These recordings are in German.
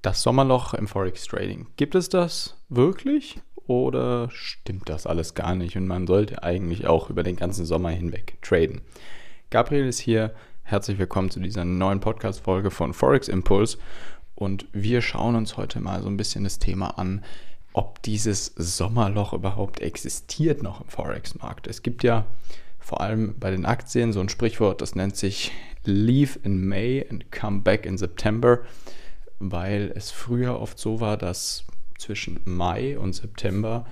Das Sommerloch im Forex Trading. Gibt es das wirklich oder stimmt das alles gar nicht und man sollte eigentlich auch über den ganzen Sommer hinweg traden? Gabriel ist hier. Herzlich willkommen zu dieser neuen Podcast-Folge von Forex Impulse und wir schauen uns heute mal so ein bisschen das Thema an, ob dieses Sommerloch überhaupt existiert noch im Forex-Markt. Es gibt ja vor allem bei den Aktien so ein Sprichwort, das nennt sich Leave in May and come back in September weil es früher oft so war, dass zwischen Mai und September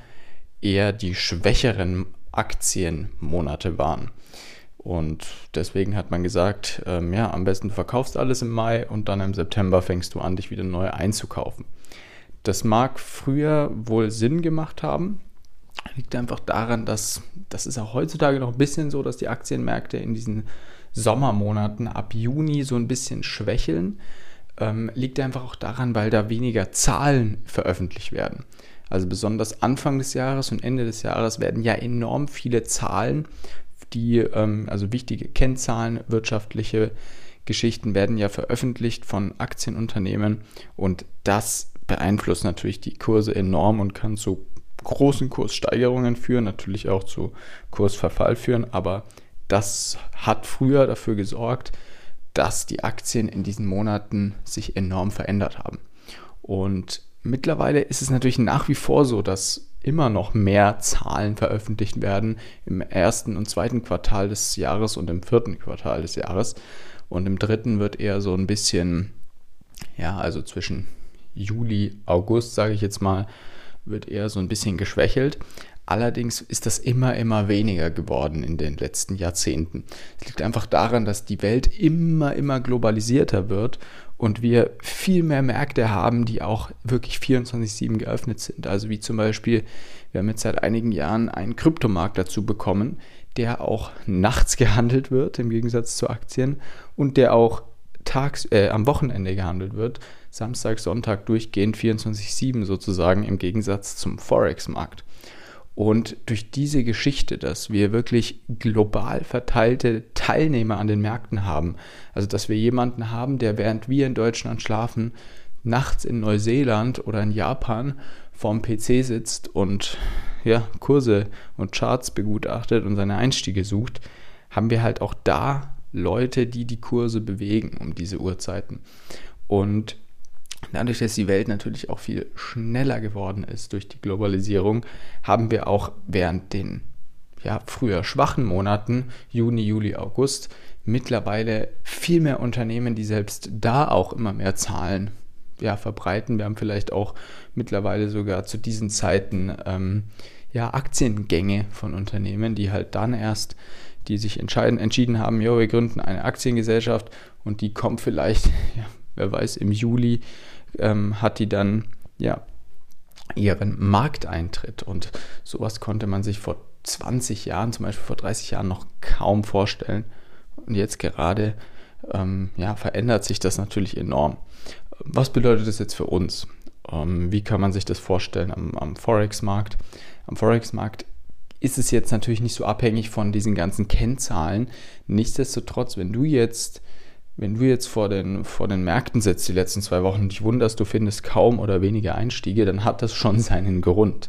eher die schwächeren Aktienmonate waren. Und deswegen hat man gesagt, ähm, ja, am besten verkaufst alles im Mai und dann im September fängst du an, dich wieder neu einzukaufen. Das mag früher wohl Sinn gemacht haben. Liegt einfach daran, dass das ist auch heutzutage noch ein bisschen so, dass die Aktienmärkte in diesen Sommermonaten ab Juni so ein bisschen schwächeln ähm, liegt einfach auch daran, weil da weniger Zahlen veröffentlicht werden. Also besonders Anfang des Jahres und Ende des Jahres werden ja enorm viele Zahlen, die, ähm, also wichtige Kennzahlen, wirtschaftliche Geschichten werden ja veröffentlicht von Aktienunternehmen und das beeinflusst natürlich die Kurse enorm und kann zu großen Kurssteigerungen führen, natürlich auch zu Kursverfall führen, aber das hat früher dafür gesorgt, dass die Aktien in diesen Monaten sich enorm verändert haben. Und mittlerweile ist es natürlich nach wie vor so, dass immer noch mehr Zahlen veröffentlicht werden im ersten und zweiten Quartal des Jahres und im vierten Quartal des Jahres. Und im dritten wird eher so ein bisschen, ja, also zwischen Juli, August, sage ich jetzt mal, wird eher so ein bisschen geschwächelt. Allerdings ist das immer, immer weniger geworden in den letzten Jahrzehnten. Es liegt einfach daran, dass die Welt immer, immer globalisierter wird und wir viel mehr Märkte haben, die auch wirklich 24-7 geöffnet sind. Also wie zum Beispiel, wir haben jetzt seit einigen Jahren einen Kryptomarkt dazu bekommen, der auch nachts gehandelt wird, im Gegensatz zu Aktien, und der auch tags, äh, am Wochenende gehandelt wird, Samstag, Sonntag durchgehend 24-7 sozusagen, im Gegensatz zum Forex-Markt. Und durch diese Geschichte, dass wir wirklich global verteilte Teilnehmer an den Märkten haben, also dass wir jemanden haben, der während wir in Deutschland schlafen, nachts in Neuseeland oder in Japan vorm PC sitzt und ja, Kurse und Charts begutachtet und seine Einstiege sucht, haben wir halt auch da Leute, die die Kurse bewegen um diese Uhrzeiten. Und Dadurch, dass die Welt natürlich auch viel schneller geworden ist durch die Globalisierung, haben wir auch während den ja, früher schwachen Monaten, Juni, Juli, August, mittlerweile viel mehr Unternehmen, die selbst da auch immer mehr Zahlen ja, verbreiten. Wir haben vielleicht auch mittlerweile sogar zu diesen Zeiten ähm, ja, Aktiengänge von Unternehmen, die halt dann erst, die sich entscheiden, entschieden haben, jo, wir gründen eine Aktiengesellschaft und die kommt vielleicht, ja, wer weiß, im Juli ähm, hat die dann ja ihren Markteintritt. Und sowas konnte man sich vor 20 Jahren, zum Beispiel vor 30 Jahren, noch kaum vorstellen. Und jetzt gerade ähm, ja, verändert sich das natürlich enorm. Was bedeutet das jetzt für uns? Ähm, wie kann man sich das vorstellen am, am Forex-Markt? Am Forex-Markt ist es jetzt natürlich nicht so abhängig von diesen ganzen Kennzahlen. Nichtsdestotrotz, wenn du jetzt wenn du jetzt vor den, vor den Märkten sitzt die letzten zwei Wochen und dich wunderst, du findest kaum oder weniger Einstiege, dann hat das schon seinen Grund.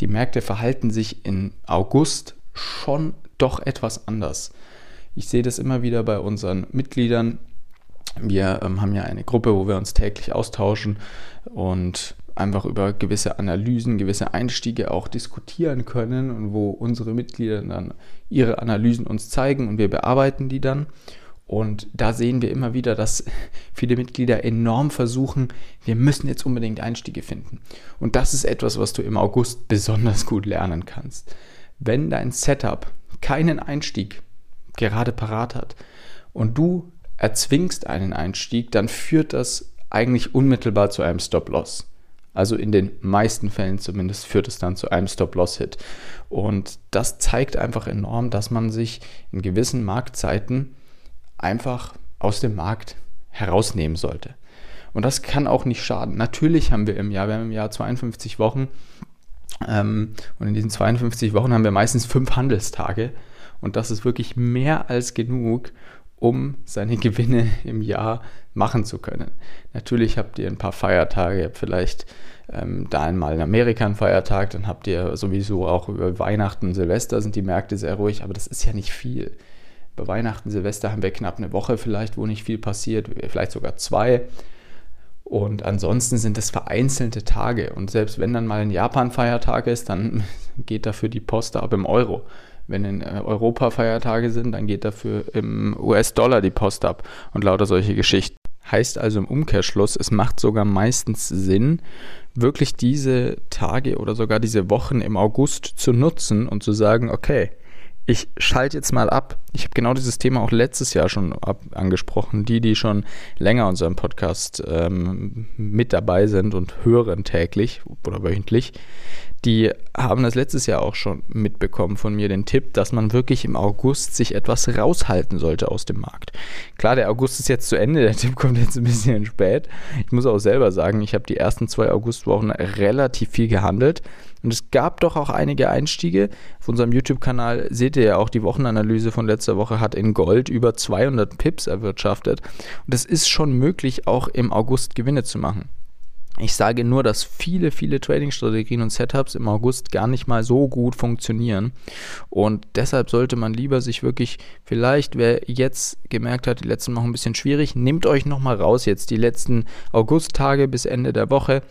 Die Märkte verhalten sich in August schon doch etwas anders. Ich sehe das immer wieder bei unseren Mitgliedern. Wir ähm, haben ja eine Gruppe, wo wir uns täglich austauschen und einfach über gewisse Analysen, gewisse Einstiege auch diskutieren können und wo unsere Mitglieder dann ihre Analysen uns zeigen und wir bearbeiten die dann. Und da sehen wir immer wieder, dass viele Mitglieder enorm versuchen, wir müssen jetzt unbedingt Einstiege finden. Und das ist etwas, was du im August besonders gut lernen kannst. Wenn dein Setup keinen Einstieg gerade parat hat und du erzwingst einen Einstieg, dann führt das eigentlich unmittelbar zu einem Stop-Loss. Also in den meisten Fällen zumindest führt es dann zu einem Stop-Loss-Hit. Und das zeigt einfach enorm, dass man sich in gewissen Marktzeiten einfach aus dem Markt herausnehmen sollte. Und das kann auch nicht schaden. Natürlich haben wir im Jahr, wir haben im Jahr 52 Wochen ähm, und in diesen 52 Wochen haben wir meistens fünf Handelstage und das ist wirklich mehr als genug, um seine Gewinne im Jahr machen zu können. Natürlich habt ihr ein paar Feiertage, vielleicht ähm, da einmal in Amerika einen Feiertag, dann habt ihr sowieso auch über Weihnachten, Silvester sind die Märkte sehr ruhig, aber das ist ja nicht viel. Bei Weihnachten, Silvester haben wir knapp eine Woche vielleicht, wo nicht viel passiert, vielleicht sogar zwei. Und ansonsten sind es vereinzelte Tage. Und selbst wenn dann mal ein Japan-Feiertag ist, dann geht dafür die Post ab im Euro. Wenn in äh, Europa Feiertage sind, dann geht dafür im US-Dollar die Post ab und lauter solche Geschichten. Heißt also im Umkehrschluss, es macht sogar meistens Sinn, wirklich diese Tage oder sogar diese Wochen im August zu nutzen und zu sagen, okay, ich schalte jetzt mal ab. Ich habe genau dieses Thema auch letztes Jahr schon angesprochen. Die, die schon länger unseren Podcast ähm, mit dabei sind und hören täglich oder wöchentlich, die haben das letztes Jahr auch schon mitbekommen von mir, den Tipp, dass man wirklich im August sich etwas raushalten sollte aus dem Markt. Klar, der August ist jetzt zu Ende, der Tipp kommt jetzt ein bisschen spät. Ich muss auch selber sagen, ich habe die ersten zwei Augustwochen relativ viel gehandelt. Und es gab doch auch einige Einstiege. Auf unserem YouTube-Kanal seht ihr ja auch, die Wochenanalyse von letzter Woche hat in Gold über 200 Pips erwirtschaftet. Und es ist schon möglich, auch im August Gewinne zu machen. Ich sage nur, dass viele, viele Trading-Strategien und Setups im August gar nicht mal so gut funktionieren. Und deshalb sollte man lieber sich wirklich, vielleicht, wer jetzt gemerkt hat, die letzten Wochen ein bisschen schwierig, nehmt euch nochmal raus jetzt, die letzten August-Tage bis Ende der Woche.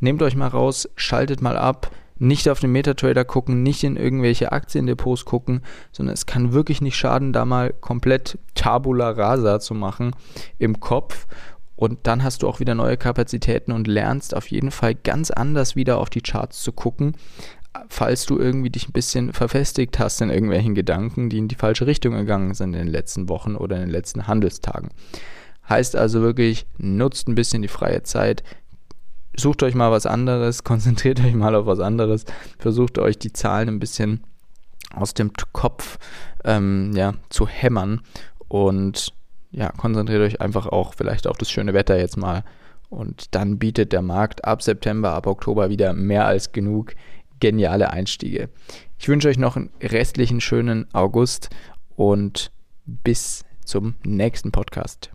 Nehmt euch mal raus, schaltet mal ab, nicht auf den Metatrader gucken, nicht in irgendwelche Aktiendepots gucken, sondern es kann wirklich nicht schaden, da mal komplett Tabula rasa zu machen im Kopf und dann hast du auch wieder neue Kapazitäten und lernst auf jeden Fall ganz anders wieder auf die Charts zu gucken, falls du irgendwie dich ein bisschen verfestigt hast in irgendwelchen Gedanken, die in die falsche Richtung gegangen sind in den letzten Wochen oder in den letzten Handelstagen. Heißt also wirklich, nutzt ein bisschen die freie Zeit, sucht euch mal was anderes, konzentriert euch mal auf was anderes, versucht euch die Zahlen ein bisschen aus dem Kopf ähm, ja, zu hämmern und ja, konzentriert euch einfach auch vielleicht auf das schöne Wetter jetzt mal. Und dann bietet der Markt ab September, ab Oktober wieder mehr als genug geniale Einstiege. Ich wünsche euch noch einen restlichen schönen August und bis zum nächsten Podcast.